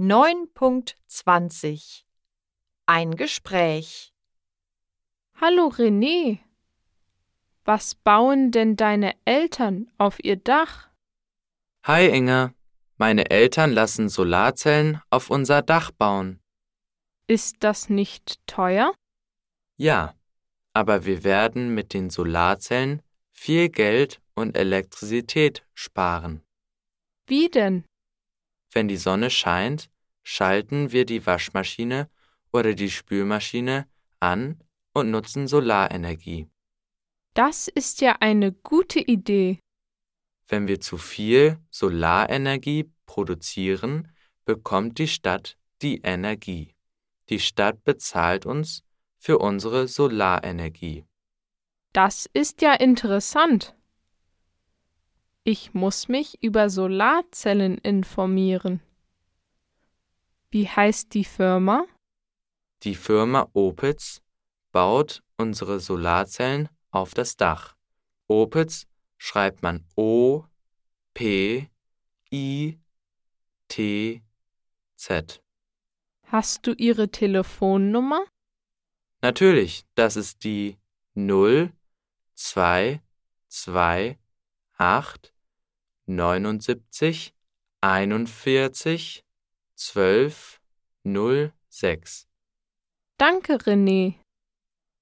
9.20 Ein Gespräch Hallo René, was bauen denn deine Eltern auf ihr Dach? Hi Inge, meine Eltern lassen Solarzellen auf unser Dach bauen. Ist das nicht teuer? Ja, aber wir werden mit den Solarzellen viel Geld und Elektrizität sparen. Wie denn? Wenn die Sonne scheint, schalten wir die Waschmaschine oder die Spülmaschine an und nutzen Solarenergie. Das ist ja eine gute Idee. Wenn wir zu viel Solarenergie produzieren, bekommt die Stadt die Energie. Die Stadt bezahlt uns für unsere Solarenergie. Das ist ja interessant. Ich muss mich über Solarzellen informieren. Wie heißt die Firma? Die Firma Opitz baut unsere Solarzellen auf das Dach. Opitz schreibt man O P I T Z. Hast du ihre Telefonnummer? Natürlich, das ist die 0 2 2 8 79 41 12 06. Danke, René.